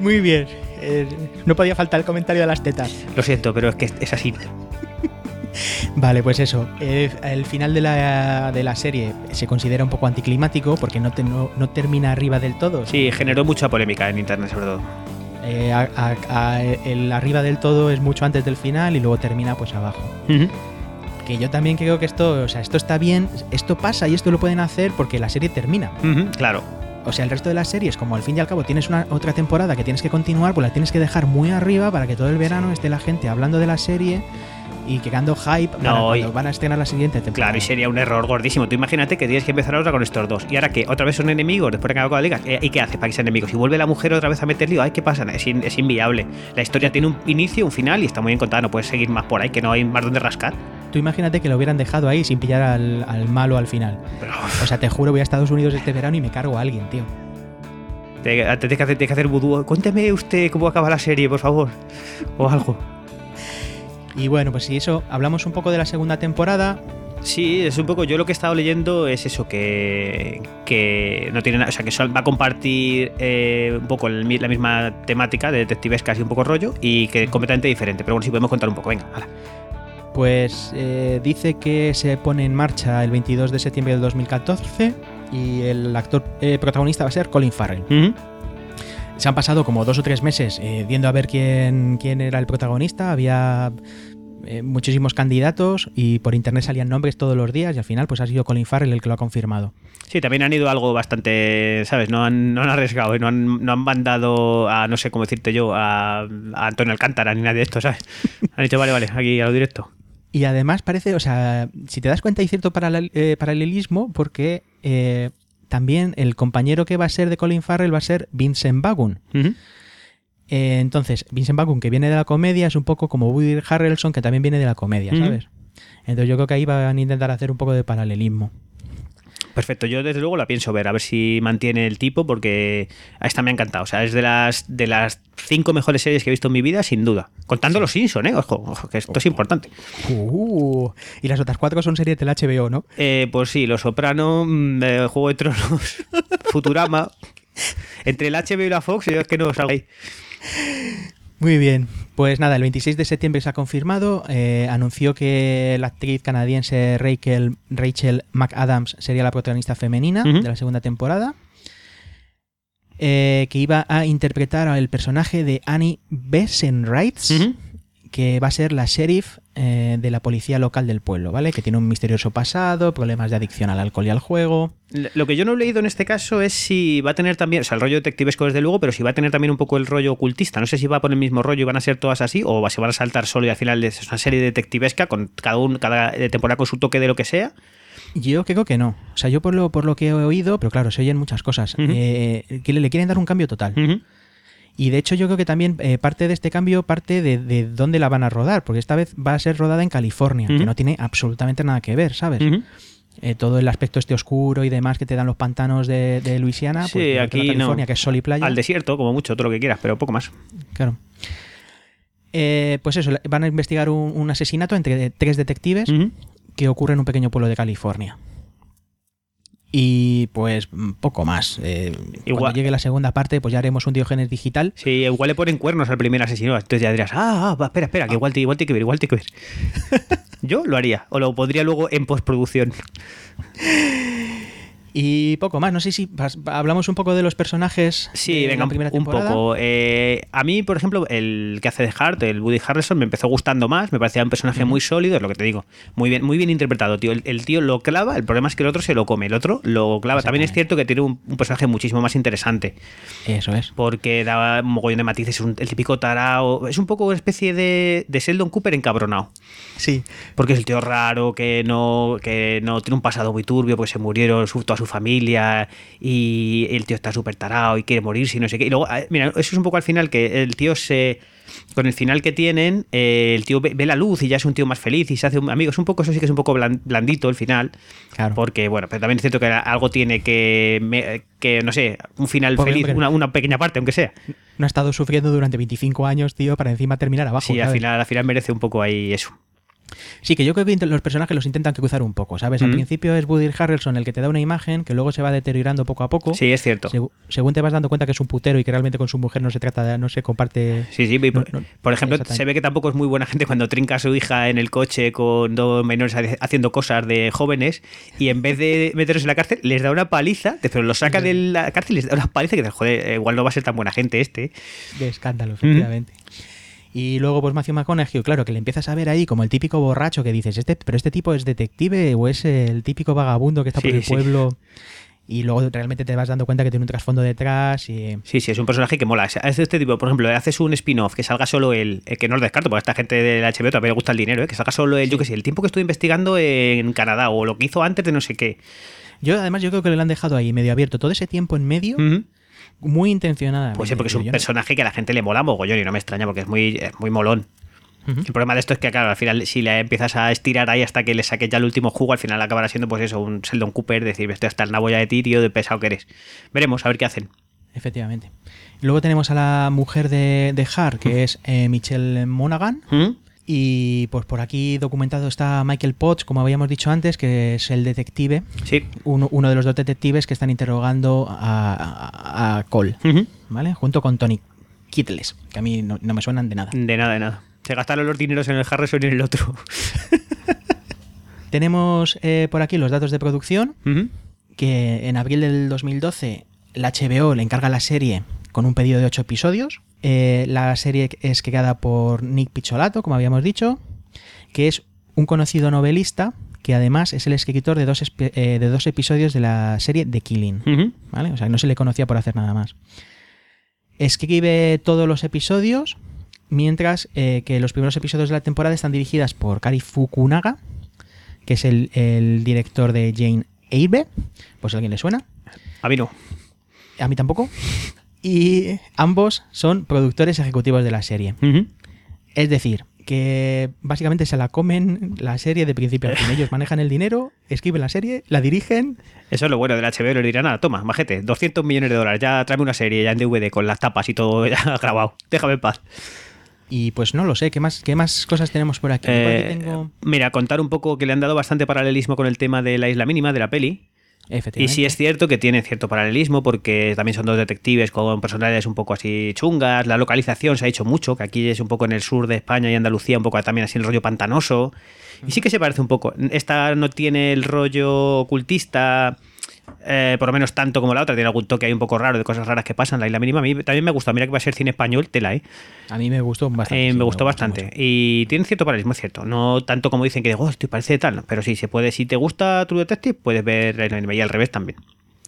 Muy bien. Eh, no podía faltar el comentario de las tetas. Lo siento, pero es que es así. Vale, pues eso. eh, el final de la, de la serie se considera un poco anticlimático porque no, te- no, no termina arriba del todo. Sí, generó mucha polémica en internet, sobre todo. Eh, a- a- a- el arriba del todo es mucho antes del final y luego termina pues abajo. Que yo también creo que esto, o sea, esto está bien, esto pasa y esto lo pueden hacer porque la serie termina. Claro. O sea, el resto de las series, como al fin y al cabo tienes una otra temporada que tienes que continuar, pues la tienes que dejar muy arriba para que todo el verano esté la gente hablando de la serie y creando hype para No, cuando y- van a estrenar la siguiente temporada. Claro, y sería un error gordísimo. Tú imagínate que tienes que empezar otra con estos dos. Y ahora que otra vez son enemigos, después de que acaba la liga. ¿Y qué hace para que sean enemigos? Si vuelve la mujer otra vez a meter lío, ay, ¿qué pasa? Es, in- es inviable. La historia tiene un inicio, un final y está muy bien contada. No puedes seguir más por ahí, que no hay más donde rascar. Tú imagínate que lo hubieran dejado ahí sin pillar al, al malo al final. Pero O sea, te juro, voy a Estados Unidos este verano y me cargo a alguien, tío. te- te- tienes que hacer, que hacer vudú. Cuénteme usted cómo acaba la serie, por favor. O algo. Y bueno, pues si eso, hablamos un poco de la segunda temporada. Sí, es un poco. Yo lo que he estado leyendo es eso, que, que no tiene nada. O sea, que va a compartir eh, un poco el la misma temática de detectives casi un poco rollo y que completamente diferente. Pero bueno, sí podemos contar un poco. Venga, hala. Pues eh, dice que se pone en marcha el 22 de septiembre del 2014 y el actor eh, protagonista va a ser Colin Farrell. Ujú. Se han pasado como dos o tres meses eh, viendo a ver quién, quién era el protagonista. Había eh, muchísimos candidatos y por internet salían nombres todos los días y al final pues ha sido Colin Farrell el que lo ha confirmado. Sí, también han ido algo bastante, ¿sabes? No han, no han arriesgado, ¿eh? no, han, no han mandado a, no sé cómo decirte yo, a, a Antonio Alcántara ni nada de esto, ¿sabes? Han dicho, vale, vale, aquí a lo directo. Y además parece, o sea, si te das cuenta hay cierto eh, paralelismo porque eh, también el compañero que va a ser de Colin Farrell va a ser Vincent. Ujú. Eh, entonces, Vincent Vaughn, que viene de la comedia, es un poco como Woody Harrelson, que también viene de la comedia. ¿sabes? Entonces yo creo que ahí van a intentar hacer un poco de paralelismo. Perfecto, yo desde luego la pienso ver, a ver si mantiene el tipo, porque a esta me ha encantado. O sea, es de las, de las cinco mejores series que he visto en mi vida, sin duda. Contando los Simpson, ¿eh? Ojo, ojo, que esto es importante. Uh, y las otras cuatro son series del HBO, ¿no? Eh, pues sí, Los Soprano, mm, eh, Juego de Tronos, Futurama. Entre el HBO y la Fox, yo es que no salgo ahí. Muy bien. Pues nada, el 26 de septiembre se ha confirmado. eh, anunció que la actriz canadiense Rachel, Rachel McAdams sería la protagonista femenina de la segunda temporada. eh, que iba a interpretar al personaje de Annie Bessenreitz, Ujú. que va a ser la sheriff eh, de la policía local del pueblo, ¿vale? Que tiene un misterioso pasado, problemas de adicción al alcohol y al juego. Lo que yo no he leído en este caso es si va a tener también, o sea, el rollo detectivesco desde luego, pero si va a tener también un poco el rollo ocultista. No sé si va a poner el mismo rollo y van a ser todas así, o se van a saltar solo y al final es una serie detectivesca con cada un, cada temporada con su toque de lo que sea. Yo creo que no. O sea, yo por lo, por lo que he oído, pero claro, se oyen muchas cosas, eh, que le, le quieren dar un cambio total. Y de hecho yo creo que también eh, parte de este cambio parte de, de dónde la van a rodar, porque esta vez va a ser rodada en California, que no tiene absolutamente nada que ver, ¿sabes? Eh, todo el aspecto este oscuro y demás que te dan los pantanos de, de Luisiana, Sí, pues aquí California, no. que es sol y playa. Al desierto, como mucho, todo lo que quieras, pero poco más. Claro. Eh, pues eso, van a investigar un, un asesinato entre tres detectives que ocurre en un pequeño pueblo de California. Y pues mm, poco más. Eh, Igual- Cuando llegue la segunda parte, pues ya haremos un Diogenes digital. Sí, igual le ponen cuernos al primer asesino. Entonces ya dirás, ah, ah, espera, espera, que igual, te, igual tiene que ver, igual tiene que ver. Yo lo haría, o lo pondría luego en postproducción. Y poco más. No sé si hablamos un poco de los personajes. Sí, de venga, la un, primera un poco. Eh, a mí, por ejemplo, el que hace de Hart, el Woody Harrelson, me empezó gustando más. Me parecía un personaje muy sólido, es lo que te digo. Muy bien, muy bien interpretado, tío. El, el tío lo clava, el problema es que el otro se lo come. El otro lo clava. También es cierto que tiene un, un personaje muchísimo más interesante. Eso es. Porque da un mogollón de matices. un- el típico tarao. Es un poco una especie de, de Sheldon Cooper encabronado. Sí. Porque es el tío raro, que no, que no tiene un pasado muy turbio, porque se murieron su- toda su familia y el tío está súper tarado y quiere morirse y no sé qué. Y luego, eh, mira, eso es un poco al final que el tío se. Con el final que tienen, eh, el tío ve, ve la luz y ya es un tío más feliz y se hace un amigo. Es un poco, eso sí que es un poco blan- blandito el final. Claro. Porque, bueno, pero también es cierto que algo tiene que, me- que no sé, un final Pobre feliz, una, una pequeña parte, aunque sea. No ha estado sufriendo durante 25 años, tío, para encima terminar abajo. Sí, al final, al final merece un poco ahí eso. Sí, que yo creo que los personajes los intentan cruzar un poco, ¿sabes? Al Mm. principio es Woody Harrelson el que te da una imagen que luego se va deteriorando poco a poco. Sí, es cierto. Según te vas dando cuenta que es un putero y que realmente con su mujer no se trata de, no se comparte. Sí, sí, por, No, no, por ejemplo, se ve que tampoco es muy buena gente cuando trinca a su hija en el coche con dos menores ha- haciendo cosas de jóvenes y en vez de meterlos en la cárcel, les da una paliza, pero los saca de la cárcel y les da una paliza que joder, igual no va a ser tan buena gente este. de escándalo, efectivamente. Y luego, pues Matthew McConaughey, claro, que le empiezas a ver ahí como el típico borracho que dices, este, pero este tipo es detective o es el típico vagabundo que está por Sí, el sí. pueblo. Y luego realmente te vas dando cuenta que tiene un trasfondo detrás y. Sí, sí, es un personaje que mola. Es de este tipo, por ejemplo, haces un spin-off que salga solo él, eh, que no lo descarto, porque a esta gente del HBO también le gusta el dinero, eh, que salga solo él, yo que sé, el tiempo que estuve investigando en Canadá o lo que hizo antes de no sé qué. Yo, además, yo creo que le han dejado ahí medio abierto todo ese tiempo en medio. Muy intencionada. Pues sí, porque es un personaje que a la gente le mola mogollón y no me extraña porque es muy, es muy molón. El problema de esto es que, claro, al final, si le empiezas a estirar ahí hasta que le saques ya el último jugo, al final acabará siendo, pues eso, un Sheldon Cooper, decir, estoy hasta el nabo ya de ti, tío, de pesado que eres. Veremos, a ver qué hacen. Efectivamente. Luego tenemos a la mujer de, de Har, que es eh, Michelle Monaghan. ¿Mm? Y pues por aquí documentado está Michael Potts, como habíamos dicho antes, que es el detective, Sí. uno, uno de los dos detectives que están interrogando a, a, a Cole. ¿vale? Junto con Tony Kittles, que a mí no, no me suenan de nada. De nada, de nada. Se gastaron los dineros en el Harrison y en el otro. Tenemos eh, por aquí los datos de producción, que en abril del 2012 la HBO le encarga la serie con un pedido de 8 episodios. Eh, la serie es creada por Nick Picholato, como habíamos dicho, que es un conocido novelista que además es el escritor de dos, eh, de dos episodios de la serie The Killing. ¿vale? O sea, no se le conocía por hacer nada más. Escribe todos los episodios, mientras eh, que los primeros episodios de la temporada están dirigidas por Kari Fukunaga, que es el, el director de Jane Eyre, pues a alguien le suena, A mí no. a mí tampoco, y ambos son productores ejecutivos de la serie. Es decir, que básicamente se la comen la serie de principio a fin. Ellos manejan el dinero, escriben la serie, la dirigen Eso es lo bueno del HBO. Le dirán, nada, toma, majete, 200 millones de dólares. Ya tráeme una serie ya en DVD con las tapas y todo ya grabado. Déjame en paz. y pues no lo sé, ¿qué más, qué más cosas tenemos por aquí? Por aquí Eh, tengo... Mira, contar un poco que le han dado bastante paralelismo con el tema de la isla mínima de la peli. Y sí es cierto que tiene cierto paralelismo porque también son dos detectives con personalidades un poco así chungas. La localización se ha hecho mucho, que aquí es un poco en el sur de España y Andalucía, un poco también así el rollo pantanoso. Y sí que se parece un poco. Esta no tiene el rollo ocultista, eh, por lo menos tanto como la otra. Tiene algún toque ahí un poco raro de cosas raras que pasan. La isla mínima a mí también me gusta. Mira que va a ser cine español, tela, ¿eh? A mí me gustó bastante. Eh, sí, me gustó bastante. mucho. Y tiene cierto paralelismo, es cierto. No tanto como dicen que, oh, esto parece tal, no. pero sí, se puede. Si te gusta True Detective, puedes ver el anime y al revés también.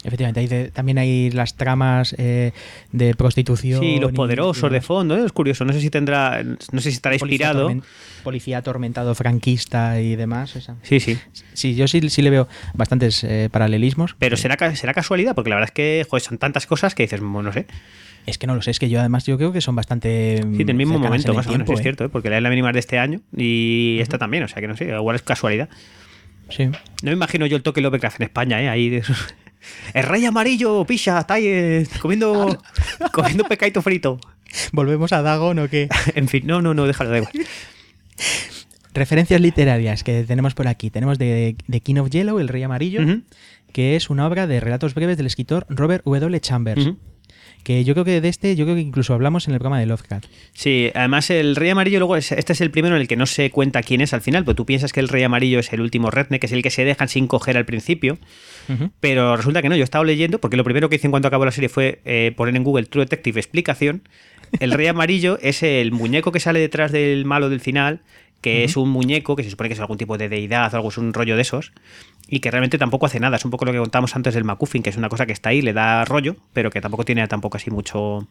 Efectivamente, hay de- también hay las tramas eh, de prostitución. Sí, los poderosos de fondo, ¿eh? es curioso. No sé si tendrá, no sé si estará Policía inspirado. Policía atormentado franquista y demás. esa. Sí, sí. Sí, yo sí, sí le veo bastantes eh, paralelismos. Pero será, será casualidad, porque la verdad es que joder, son tantas cosas que dices, bueno, no sé. Es que no lo sé, es que yo además yo creo que son bastante. Sí, del mismo momento, más o menos, es cierto, porque la es la mínima de este año y esta también, o sea que no sé, igual es casualidad. Sí. No me imagino yo el toque Lovecraft en España, ¿eh? Ahí de esos- El rey amarillo, picha, está ahí eh, comiendo, comiendo pescadito frito. Volvemos a Dagon o qué. En fin, no, no, no, déjalo, da igual. Referencias literarias que tenemos por aquí. Tenemos de, de King of Yellow, El Rey Amarillo, que es una obra de relatos breves del escritor Robert W. Chambers. Que yo creo que de este, yo creo que incluso hablamos en el programa de Lovecraft. Sí, además el Rey Amarillo, luego es- este es el primero en el que no se cuenta quién es al final, pero tú piensas que el Rey Amarillo es el último redneck, que es el que se dejan sin coger al principio, pero resulta que no, yo he estado leyendo, porque lo primero que hice en cuanto acabó la serie fue eh, poner en Google True Detective explicación. El Rey Amarillo es el muñeco que sale detrás del malo del final, que es un muñeco que se supone que es algún tipo de deidad o algo, es un rollo de esos, y que realmente tampoco hace nada. Es un poco lo que contábamos antes del MacGuffin, que es una cosa que está ahí, le da rollo, pero que tampoco tiene tampoco así mucho,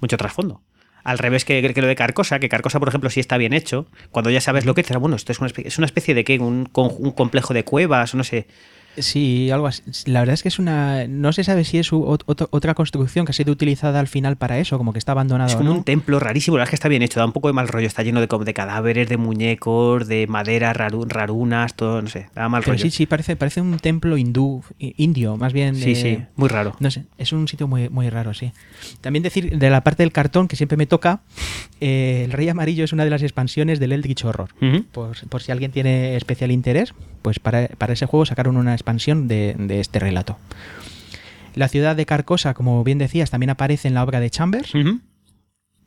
mucho trasfondo. Al revés que, que lo de Carcosa, que Carcosa, por ejemplo, sí está bien hecho. Cuando ya sabes lo que es, bueno, esto es una especie, es una especie de qué, un, un complejo de cuevas, o no sé. Sí, algo así. La verdad es que es una. No se sabe si es u- otra construcción que ha sido utilizada al final para eso, como que está abandonado. Es como ¿no? un templo rarísimo, la verdad es que está bien hecho, da un poco de mal rollo, está lleno de, cadáveres, de muñecos, de madera, raru- rarunas, todo, no sé, da mal Pero rollo. sí, sí, parece, parece un templo hindú, indio, más bien. sí, sí, muy raro. No sé, es un sitio muy, muy raro, sí. También decir, de la parte del cartón que siempre me toca, eh, el Rey Amarillo es una de las expansiones del Eldritch Horror. Por si alguien tiene especial interés, pues para, para ese juego sacaron una expansión de, de este relato. La ciudad de Carcosa, como bien decías, también aparece en la obra de Chambers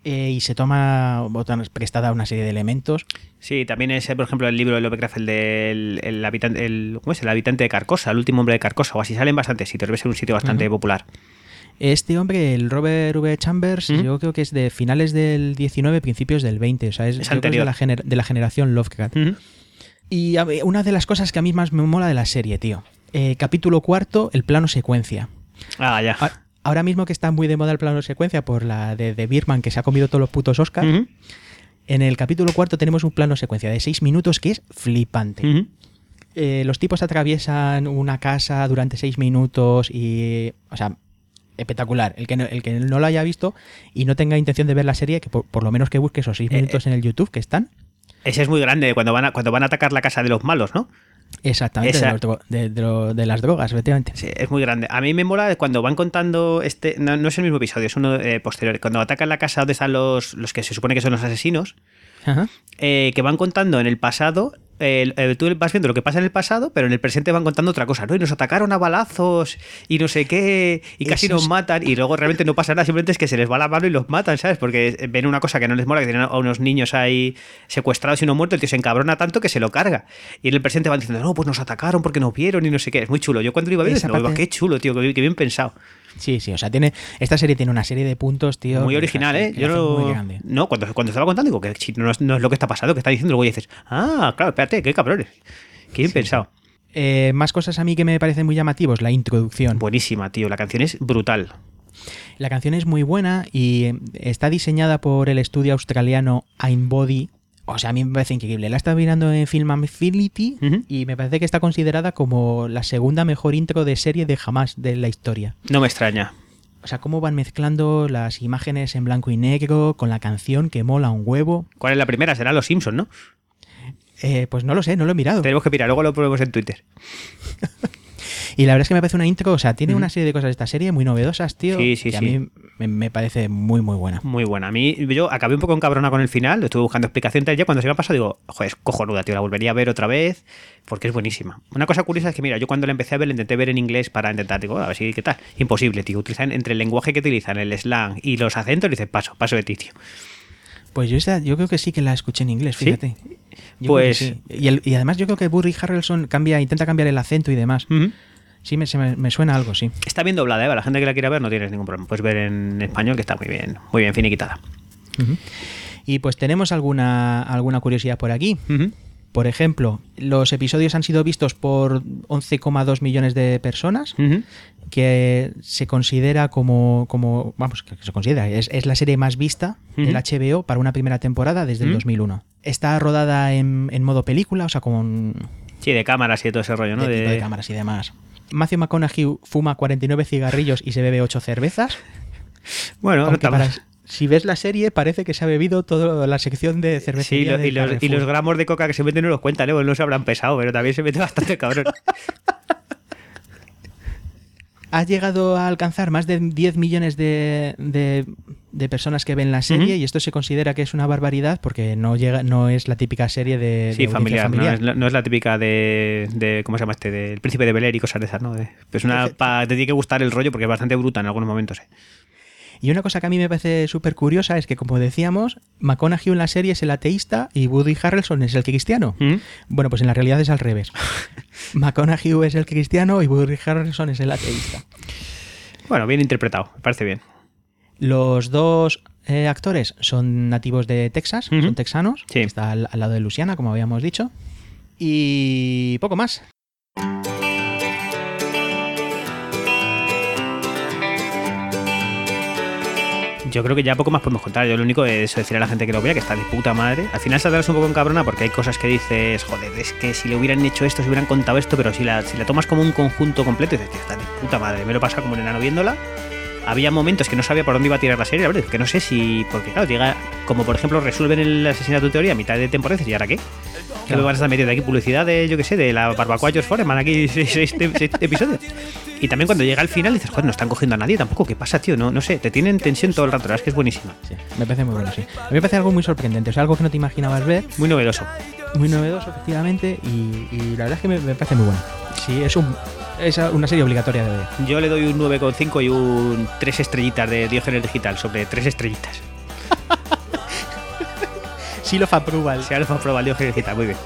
eh, y se toma prestada una serie de elementos. Sí, también es, por ejemplo, el libro de Lovecraft, el del el habitante, el, ¿cómo es? El habitante de Carcosa, el último hombre de Carcosa, o así salen bastantes sitios, debe ser un sitio bastante popular. Este hombre, el Robert V. Chambers, yo creo que es de finales del 19, principios del 20, o sea, es, Es de, anterior. la de la generación Lovecraft. Y una de las cosas que a mí más me mola de la serie, tío. Eh, capítulo cuarto, el plano secuencia. Ah, ya. Ahora mismo que está muy de moda el plano secuencia por la de, de Birman que se ha comido todos los putos Oscars, en el capítulo cuarto tenemos un plano secuencia de seis minutos que es flipante. Eh, los tipos atraviesan una casa durante seis minutos y... O sea, espectacular. El que no, el que no lo haya visto y no tenga intención de ver la serie, que por, por lo menos que busque esos seis Eh, minutos en el YouTube que están. Ese es muy grande, cuando van, a, cuando van a atacar la casa de los malos, ¿no? Exactamente, Esa- de, los dro- de- de lo- de las drogas, efectivamente. Sí, es muy grande. A mí me mola cuando van contando este. No, no es el mismo episodio, es uno eh, posterior. Cuando atacan la casa donde están los, los que se supone que son los asesinos, Ajá. eh, que van contando en el pasado. Eh, eh, tú vas viendo lo que pasa en el pasado, pero en el presente van contando otra cosa, ¿no? Y nos atacaron a balazos y no sé qué, y casi Eso nos es- matan, y luego realmente no pasa nada, simplemente es que se les va la mano y los matan, ¿sabes? Porque ven una cosa que no les mola, que tienen a unos niños ahí secuestrados y uno muerto, el tío se encabrona tanto que se lo carga. Y en el presente van diciendo, no, pues nos atacaron porque nos vieron y no sé qué. Es muy chulo. Yo cuando lo iba a ver, Esa decía, "Oh, parte- qué chulo, tío, qué bien pensado. Sí, sí, o sea, tiene esta serie tiene una serie de puntos, tío. Muy original, ¿eh? Yo no, muy grande. no cuando, cuando estaba contando, digo que no, es- no es lo que está pasando, que está diciendo, luego dices, ah, claro, espérate, qué cabrones. Qué bien pensado. Eh, más cosas a mí que me parecen muy llamativos, la introducción. Buenísima, tío. La canción es brutal. La canción es muy buena y eh, está diseñada por el estudio australiano Einbody. O sea, a mí me parece increíble. La estaba mirando en Film Affinity y me parece que está considerada como la segunda mejor intro de serie de jamás de la historia. No me extraña. O sea, cómo van mezclando las imágenes en blanco y negro con la canción que mola un huevo. ¿Cuál es la primera? Será Los Simpsons, ¿no? Eh, pues no lo sé, no lo he mirado. Tenemos que mirar, luego lo ponemos en Twitter. Y la verdad es que me parece una intro, o sea, tiene una serie de cosas de esta serie muy novedosas, tío. Sí, sí, que sí. a mí me, me parece muy, muy buena. Muy buena. A mí, yo acabé un poco encabrona con el final, estuve buscando explicación tal ya cuando se me ha pasado, digo, joder, es cojonuda, tío, la volvería a ver otra vez, porque es buenísima. Una cosa curiosa es que, mira, yo cuando la empecé a ver, la intenté ver en inglés para intentar, digo, a ver si, ¿qué tal? Imposible, tío. Utilizan entre el lenguaje que utilizan, el slang y los acentos, dices, paso, paso de ti, tío. Pues yo, esa- yo creo que sí que la escuché en inglés, fíjate. Pues- sí. y, el- y además yo creo que Burry Harrelson cambia, intenta cambiar el acento y demás. Ujú. Sí, me, se me, me suena algo, sí. Está bien doblada, ¿eh? Para la gente que la quiera ver no tienes ningún problema. Puedes ver en español, que está muy bien, muy bien finiquitada. Y pues tenemos alguna, alguna curiosidad por aquí. Por ejemplo, los episodios han sido vistos por 11,2 millones de personas, que se considera como, como vamos, que se considera, es, es la serie más vista del. HBO para una primera temporada desde el Ujú. 2001. Está rodada en, en modo película, o sea, con Sí, de cámaras y de todo ese rollo, ¿no? de, tipo De- de cámaras y demás. Matthew McConaughey fuma 49 cigarrillos y se bebe 8 cervezas. Bueno, no para- si ves la serie, parece que se ha bebido toda la sección de Sí, cervecería. lo- y, los, y los gramos de coca que se meten no los cuentan, ¿eh? Pues no se habrán pesado, pero también se mete bastante cabrón. Ha llegado a alcanzar más de 10 millones de, de- de personas que ven la serie y esto se considera que es una barbaridad porque no llega no es la típica serie de, Sí, de familiar, No, es la, no es la típica de, de- ¿Cómo se llama este? Del Príncipe de Bel Air y cosas de esas, ¿no? De- es una. pa- te tiene que gustar el rollo porque es bastante bruta en algunos momentos, ¿eh? Y una cosa que a mí me parece súper curiosa es que, como decíamos, McConaughey en la serie es el ateísta y Woody Harrelson es el cristiano. ¿Mm? Bueno, pues en la realidad es al revés. McConaughey es el cristiano y Woody Harrelson es el ateísta. Bueno, bien interpretado, me parece bien. Los dos eh, actores son nativos de Texas, son texanos. Sí. Está al, al lado de Luciana, como habíamos dicho. Y poco más. Yo creo que ya poco más podemos contar. Yo lo único es decir a la gente que lo vea que está de puta madre. Al final saldrás un poco en cabrona porque hay cosas que dices, joder, es que si le hubieran hecho esto, si hubieran contado esto, pero si la, si la tomas como un conjunto completo, dices, tío, está de puta madre. Me lo pasa como un enano viéndola. Había momentos que no sabía por dónde iba a tirar la serie, la verdad, que no sé si. Porque claro, llega. Como por ejemplo, resuelven el asesinato en teoría a mitad de temporada, y dices, ¿y ahora qué? Que Claro. me van a estar metiendo aquí publicidad de, yo qué sé, de la barbacoa George Foreman, aquí seis, seis- seis episodios. Y también cuando llega al final dices, joder, no están cogiendo a nadie tampoco. ¿Qué pasa, tío? No, no sé, te tienen tensión todo el rato, la verdad es que es buenísima. Sí, me parece muy bueno, sí. A mí me parece algo muy sorprendente, o sea, algo que no te imaginabas ver, Muy novedoso. muy novedoso, efectivamente, y, y la verdad es que me, me parece muy bueno. Sí, es, un, es una serie obligatoria de ver. Yo le doy un 9,5 y un 3 estrellitas de Diógenes Digital, sobre 3 estrellitas. Sí, lo approval. Probado el Diógenes Digital, muy bien.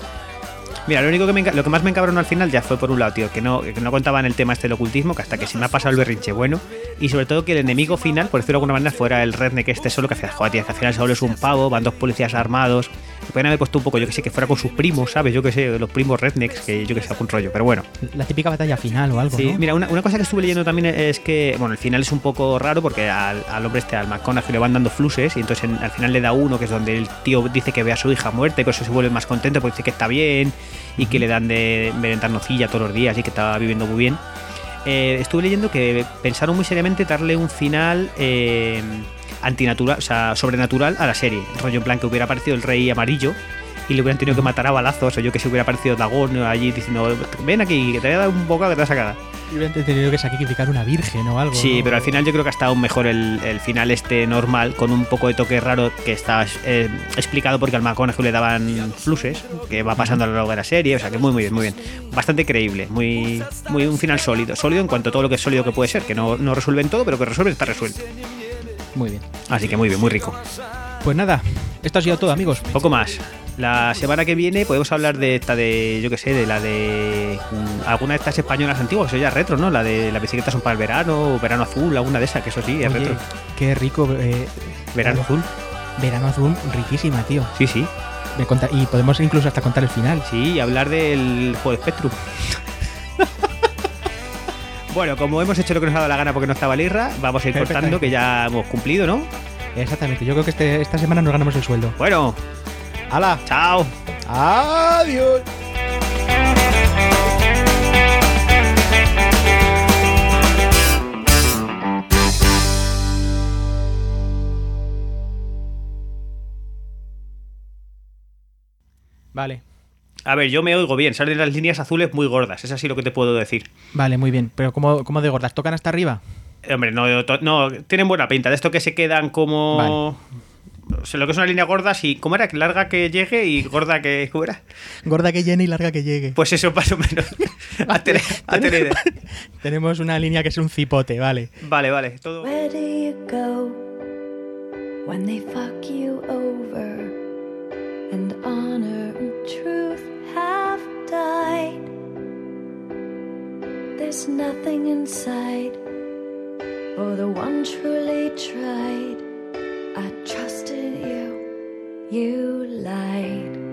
Mira, lo único que me, lo que más me encabronó al final ya fue por un lado, tío, que no, que no contaban el tema este del ocultismo, que hasta que se me ha pasado el berrinche bueno, y sobre todo que el enemigo final, por decirlo de alguna manera, fuera el redneck este solo que hacía, joder, tío, que al final solo es un pavo, van dos policías armados. Pueden haber puesto un poco, yo que sé, que fuera con sus primos, ¿sabes? Yo que sé, los primos rednecks, que yo que sé, algún rollo, pero bueno. La típica batalla final o algo, Sí, ¿no? mira, una, una cosa que estuve leyendo también es que, bueno, el final es un poco raro porque al, al hombre este, al McConaughey, le van dando fluses y entonces en- al final le da uno que es donde el tío dice que ve a su hija muerta y por eso se vuelve más contento porque dice que está bien y que le dan de merendar nocilla todos los días y que está viviendo muy bien. Eh, estuve leyendo que pensaron muy seriamente darle un final eh, antinatural, o sea, sobrenatural a la serie. Rollo en plan que hubiera aparecido el rey amarillo y le hubieran tenido que matar a balazos o yo que se hubiera aparecido Dagón allí diciendo ven aquí que te voy a dar un bocado que te vas a cagar. Y hubieran tenido que sacrificar una virgen o algo. Sí, ¿no? pero al final yo creo que ha estado mejor el, el final este normal, con un poco de toque raro que está eh, explicado porque al McConaughey le daban fluses, que va pasando a lo largo de la serie, o sea que muy muy bien, muy bien. Bastante creíble, muy, muy un final sólido, sólido en cuanto a todo lo que es sólido que puede ser, que no, no resuelven todo, pero que resuelven está resuelto. Muy bien. Así que muy bien, muy rico. Pues nada, esto ha sido todo, amigos. Poco más. La semana que viene podemos hablar de esta de, yo que sé, de la de mm, alguna de estas españolas antiguas, eso ya es retro, ¿no? La de las bicicletas son para el verano, verano azul, alguna de esas, que eso sí, es Oye, retro. qué rico. eh, Verano azul, verano azul, riquísima, tío. sí, sí. Me conta- y podemos incluso hasta contar el final. Sí, y hablar del juego de Spectrum. bueno, como hemos hecho lo que nos ha dado la gana porque no estaba Lirra, vamos a ir cortando, que ya hemos cumplido, ¿no? Exactamente, yo creo que este- esta semana nos ganamos el sueldo. Bueno, ¡Hala! chao. ¡Adiós! Vale, A ver, yo me oigo bien, salen las líneas azules muy gordas, es así lo que te puedo decir. vale, muy bien. Pero ¿cómo, cómo de gordas? ¿Tocan hasta arriba? Eh, Hombre, no, no, tienen buena pinta, de esto que se quedan como... O sea, lo que es una línea gorda, sí. ¿Cómo era? Larga que llegue y gorda que... ¿Cómo era? Gorda que llene y larga que llegue. Pues eso, más o menos. Hazte la idea. Tenemos una línea que es un cipote, vale. Vale, vale. Todo... Where do you go when they fuck you over and honor and truth have died? There's nothing inside for the one truly tried. I trusted you, you lied.